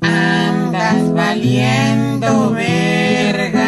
Andas valiendo verga.